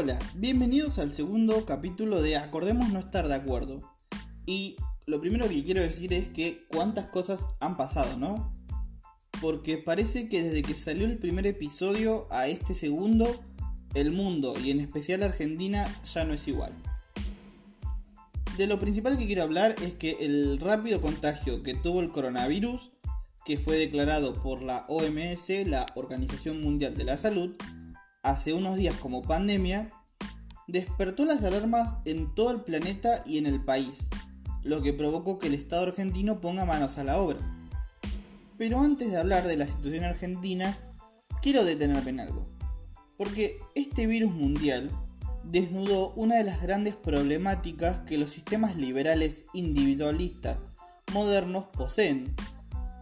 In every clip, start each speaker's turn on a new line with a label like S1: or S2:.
S1: Hola, bienvenidos al segundo capítulo de Acordemos no estar de acuerdo. Y lo primero que quiero decir es que cuántas cosas han pasado, ¿no? Porque parece que desde que salió el primer episodio a este segundo, el mundo y en especial Argentina ya no es igual. De lo principal que quiero hablar es que el rápido contagio que tuvo el coronavirus, que fue declarado por la OMS, la Organización Mundial de la Salud, hace unos días como pandemia, despertó las alarmas en todo el planeta y en el país, lo que provocó que el Estado argentino ponga manos a la obra. Pero antes de hablar de la situación argentina, quiero detenerme en algo, porque este virus mundial desnudó una de las grandes problemáticas que los sistemas liberales individualistas modernos poseen,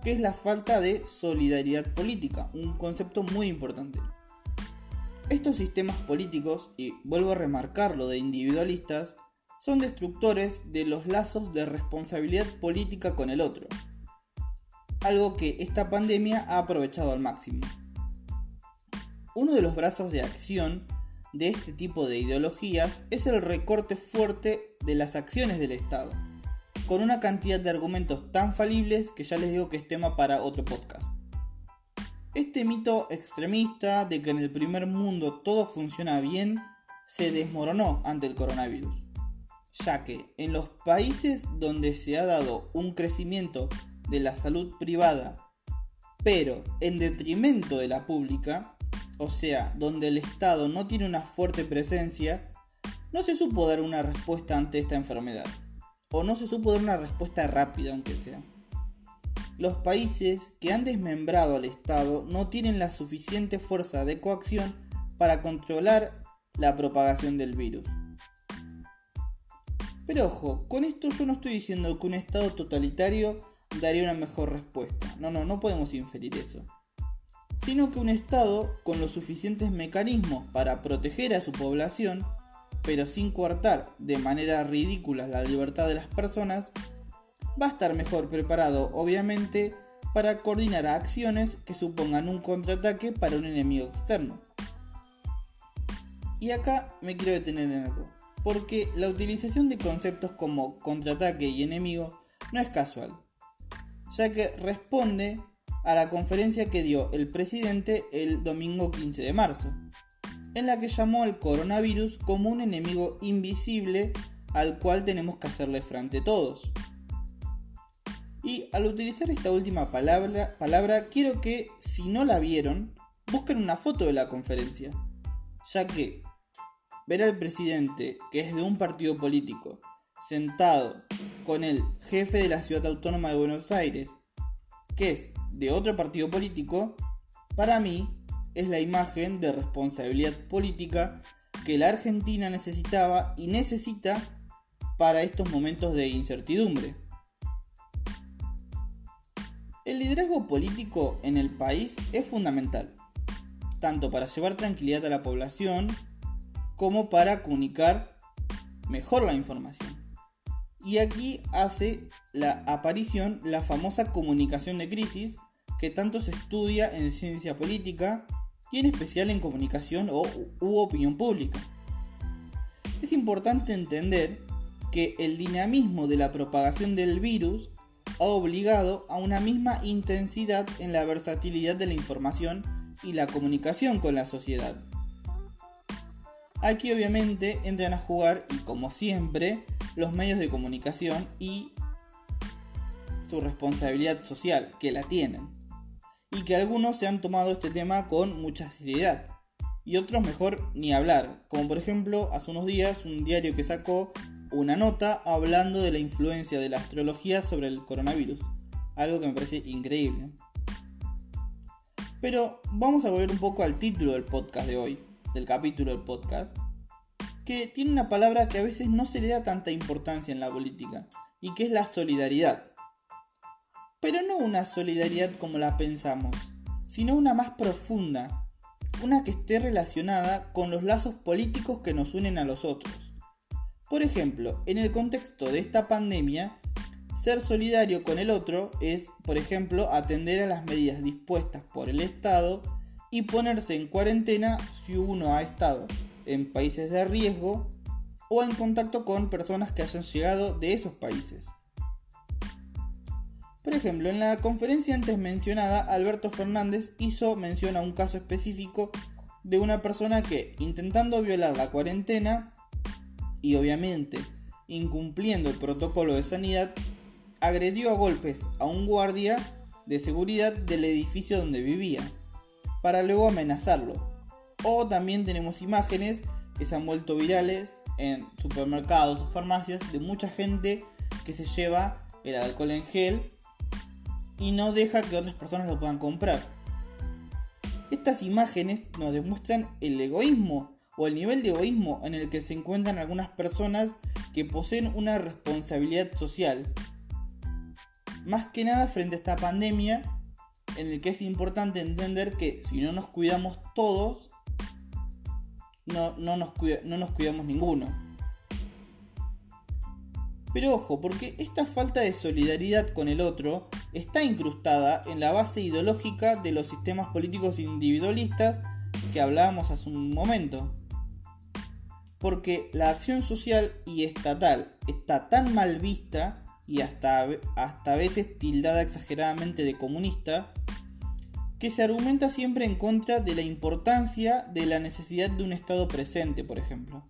S1: que es la falta de solidaridad política, un concepto muy importante. Estos sistemas políticos, y vuelvo a remarcar lo de individualistas, son destructores de los lazos de responsabilidad política con el otro, algo que esta pandemia ha aprovechado al máximo. Uno de los brazos de acción de este tipo de ideologías es el recorte fuerte de las acciones del Estado, con una cantidad de argumentos tan falibles que ya les digo que es tema para otro podcast. Este mito extremista de que en el primer mundo todo funciona bien se desmoronó ante el coronavirus, ya que en los países donde se ha dado un crecimiento de la salud privada, pero en detrimento de la pública, o sea, donde el Estado no tiene una fuerte presencia, no se supo dar una respuesta ante esta enfermedad, o no se supo dar una respuesta rápida aunque sea. Los países que han desmembrado al Estado no tienen la suficiente fuerza de coacción para controlar la propagación del virus. Pero ojo, con esto yo no estoy diciendo que un Estado totalitario daría una mejor respuesta. No, no, no podemos inferir eso. Sino que un Estado con los suficientes mecanismos para proteger a su población, pero sin coartar de manera ridícula la libertad de las personas, va a estar mejor preparado, obviamente, para coordinar acciones que supongan un contraataque para un enemigo externo. Y acá me quiero detener en algo, porque la utilización de conceptos como contraataque y enemigo no es casual, ya que responde a la conferencia que dio el presidente el domingo 15 de marzo, en la que llamó al coronavirus como un enemigo invisible al cual tenemos que hacerle frente todos. Y al utilizar esta última palabra, palabra, quiero que, si no la vieron, busquen una foto de la conferencia, ya que ver al presidente, que es de un partido político, sentado con el jefe de la ciudad autónoma de Buenos Aires, que es de otro partido político, para mí es la imagen de responsabilidad política que la Argentina necesitaba y necesita para estos momentos de incertidumbre. El liderazgo político en el país es fundamental, tanto para llevar tranquilidad a la población como para comunicar mejor la información. Y aquí hace la aparición la famosa comunicación de crisis que tanto se estudia en ciencia política y en especial en comunicación o, u opinión pública. Es importante entender que el dinamismo de la propagación del virus obligado a una misma intensidad en la versatilidad de la información y la comunicación con la sociedad. Aquí obviamente entran a jugar, y como siempre, los medios de comunicación y su responsabilidad social, que la tienen. Y que algunos se han tomado este tema con mucha seriedad. Y otros mejor ni hablar, como por ejemplo hace unos días un diario que sacó una nota hablando de la influencia de la astrología sobre el coronavirus. Algo que me parece increíble. Pero vamos a volver un poco al título del podcast de hoy, del capítulo del podcast, que tiene una palabra que a veces no se le da tanta importancia en la política, y que es la solidaridad. Pero no una solidaridad como la pensamos, sino una más profunda, una que esté relacionada con los lazos políticos que nos unen a los otros por ejemplo, en el contexto de esta pandemia, ser solidario con el otro es, por ejemplo, atender a las medidas dispuestas por el Estado y ponerse en cuarentena si uno ha estado en países de riesgo o en contacto con personas que hayan llegado de esos países. Por ejemplo, en la conferencia antes mencionada, Alberto Fernández hizo mención a un caso específico de una persona que, intentando violar la cuarentena y obviamente incumpliendo el protocolo de sanidad, agredió a golpes a un guardia de seguridad del edificio donde vivía, para luego amenazarlo. O también tenemos imágenes que se han vuelto virales en supermercados o farmacias de mucha gente que se lleva el alcohol en gel y no deja que otras personas lo puedan comprar. Estas imágenes nos demuestran el egoísmo o el nivel de egoísmo en el que se encuentran algunas personas que poseen una responsabilidad social. Más que nada frente a esta pandemia, en el que es importante entender que si no nos cuidamos todos, no, nos, no nos cuidamos ninguno. Pero ojo, porque esta falta de solidaridad con el otro está incrustada en la base ideológica de los sistemas políticos individualistas que hablábamos hace un momento. Porque la acción social y estatal está tan mal vista y hasta, hasta a veces tildada exageradamente de comunista, que se argumenta siempre en contra de la importancia de la necesidad de un Estado presente, por ejemplo.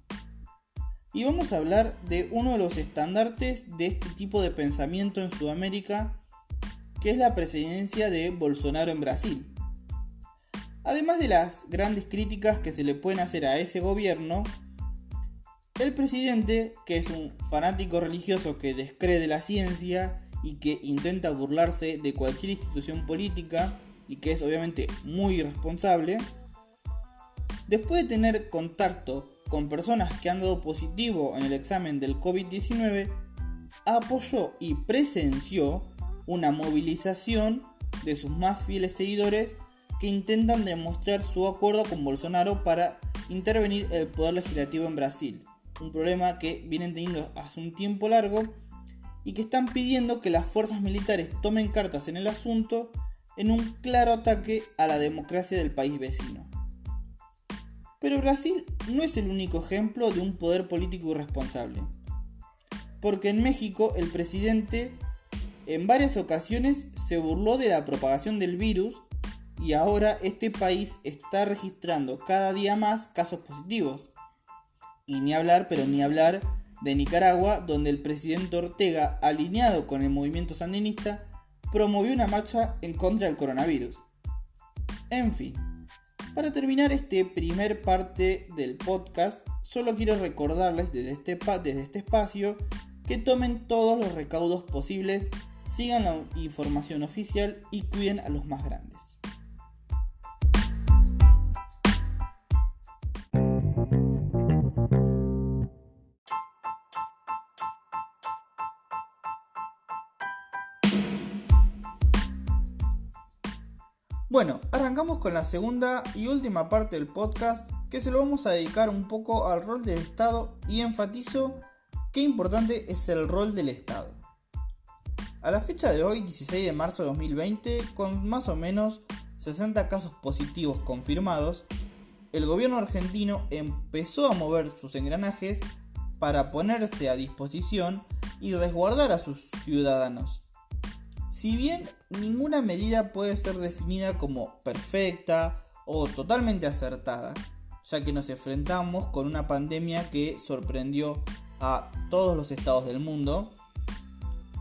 S1: Y vamos a hablar de uno de los estandartes de este tipo de pensamiento en Sudamérica, que es la presidencia de Bolsonaro en Brasil. Además de las grandes críticas que se le pueden hacer a ese gobierno, el presidente, que es un fanático religioso que descree la ciencia y que intenta burlarse de cualquier institución política y que es obviamente muy irresponsable, después de tener contacto con personas que han dado positivo en el examen del COVID-19, apoyó y presenció una movilización de sus más fieles seguidores que intentan demostrar su acuerdo con Bolsonaro para intervenir el poder legislativo en Brasil un problema que vienen teniendo hace un tiempo largo y que están pidiendo que las fuerzas militares tomen cartas en el asunto en un claro ataque a la democracia del país vecino. Pero Brasil no es el único ejemplo de un poder político irresponsable, porque en México el presidente en varias ocasiones se burló de la propagación del virus y ahora este país está registrando cada día más casos positivos. Y ni hablar, pero ni hablar de Nicaragua, donde el presidente Ortega, alineado con el movimiento sandinista, promovió una marcha en contra del coronavirus. En fin, para terminar este primer parte del podcast, solo quiero recordarles desde este, desde este espacio que tomen todos los recaudos posibles, sigan la información oficial y cuiden a los más grandes. Bueno, arrancamos con la segunda y última parte del podcast que se lo vamos a dedicar un poco al rol del Estado y enfatizo qué importante es el rol del Estado. A la fecha de hoy, 16 de marzo de 2020, con más o menos 60 casos positivos confirmados, el gobierno argentino empezó a mover sus engranajes para ponerse a disposición y resguardar a sus ciudadanos. Si bien ninguna medida puede ser definida como perfecta o totalmente acertada, ya que nos enfrentamos con una pandemia que sorprendió a todos los estados del mundo,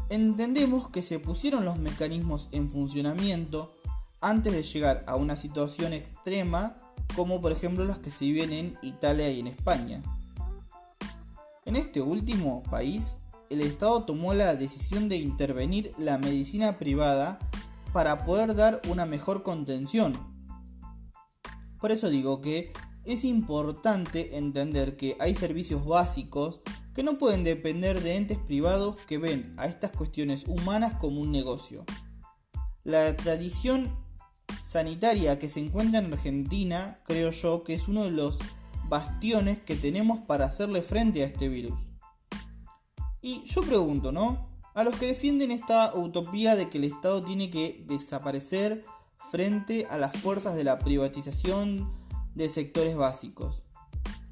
S1: entendemos que se pusieron los mecanismos en funcionamiento antes de llegar a una situación extrema como por ejemplo las que se viven en Italia y en España. En este último país, el Estado tomó la decisión de intervenir la medicina privada para poder dar una mejor contención. Por eso digo que es importante entender que hay servicios básicos que no pueden depender de entes privados que ven a estas cuestiones humanas como un negocio. La tradición sanitaria que se encuentra en Argentina, creo yo que es uno de los bastiones que tenemos para hacerle frente a este virus. Y yo pregunto, ¿no? A los que defienden esta utopía de que el Estado tiene que desaparecer frente a las fuerzas de la privatización de sectores básicos.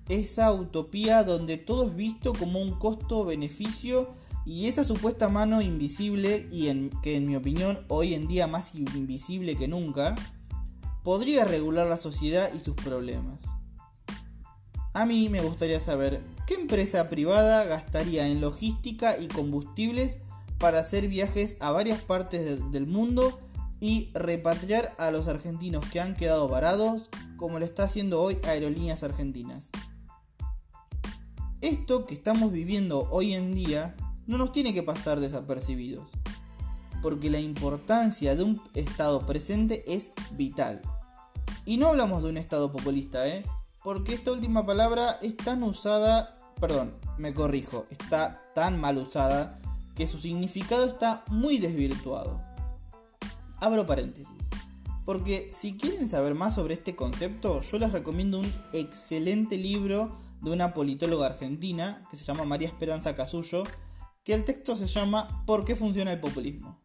S1: esa utopía donde todo es visto como un costo-beneficio y esa supuesta mano invisible, y que en mi opinión hoy en día más invisible que nunca, podría regular la sociedad y sus problemas. A mí me gustaría saber qué empresa privada gastaría en logística y combustibles para hacer viajes a varias partes del mundo y repatriar a los argentinos que han quedado varados, como lo está haciendo hoy Aerolíneas Argentinas. Esto que estamos viviendo hoy en día no nos tiene que pasar desapercibidos, porque la importancia de un Estado presente es vital. Y no hablamos de un Estado populista, ¿eh? Porque esta última palabra es tan usada, perdón, me corrijo, está tan mal usada que su significado está muy desvirtuado. Abro paréntesis. Porque si quieren saber más sobre este concepto, yo les recomiendo un excelente libro de una politóloga argentina que se llama María Esperanza Casullo, que el texto se llama ¿Por qué funciona el populismo?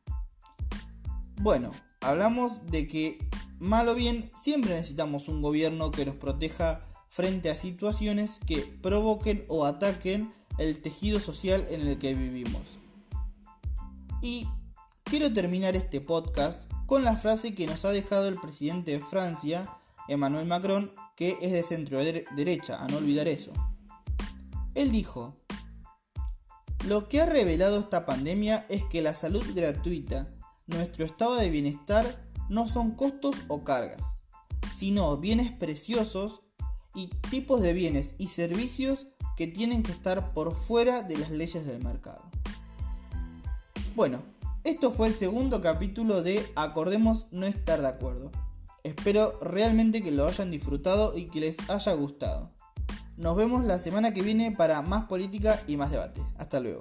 S1: Bueno, hablamos de que, mal o bien, siempre necesitamos un gobierno que nos proteja frente a situaciones que provoquen o ataquen el tejido social en el que vivimos. Y quiero terminar este podcast con la frase que nos ha dejado el presidente de Francia, Emmanuel Macron, que es de centro derecha, a no olvidar eso. Él dijo, lo que ha revelado esta pandemia es que la salud gratuita, nuestro estado de bienestar, no son costos o cargas, sino bienes preciosos y tipos de bienes y servicios que tienen que estar por fuera de las leyes del mercado. Bueno, esto fue el segundo capítulo de Acordemos no estar de acuerdo. Espero realmente que lo hayan disfrutado y que les haya gustado. Nos vemos la semana que viene para más política y más debate. Hasta luego.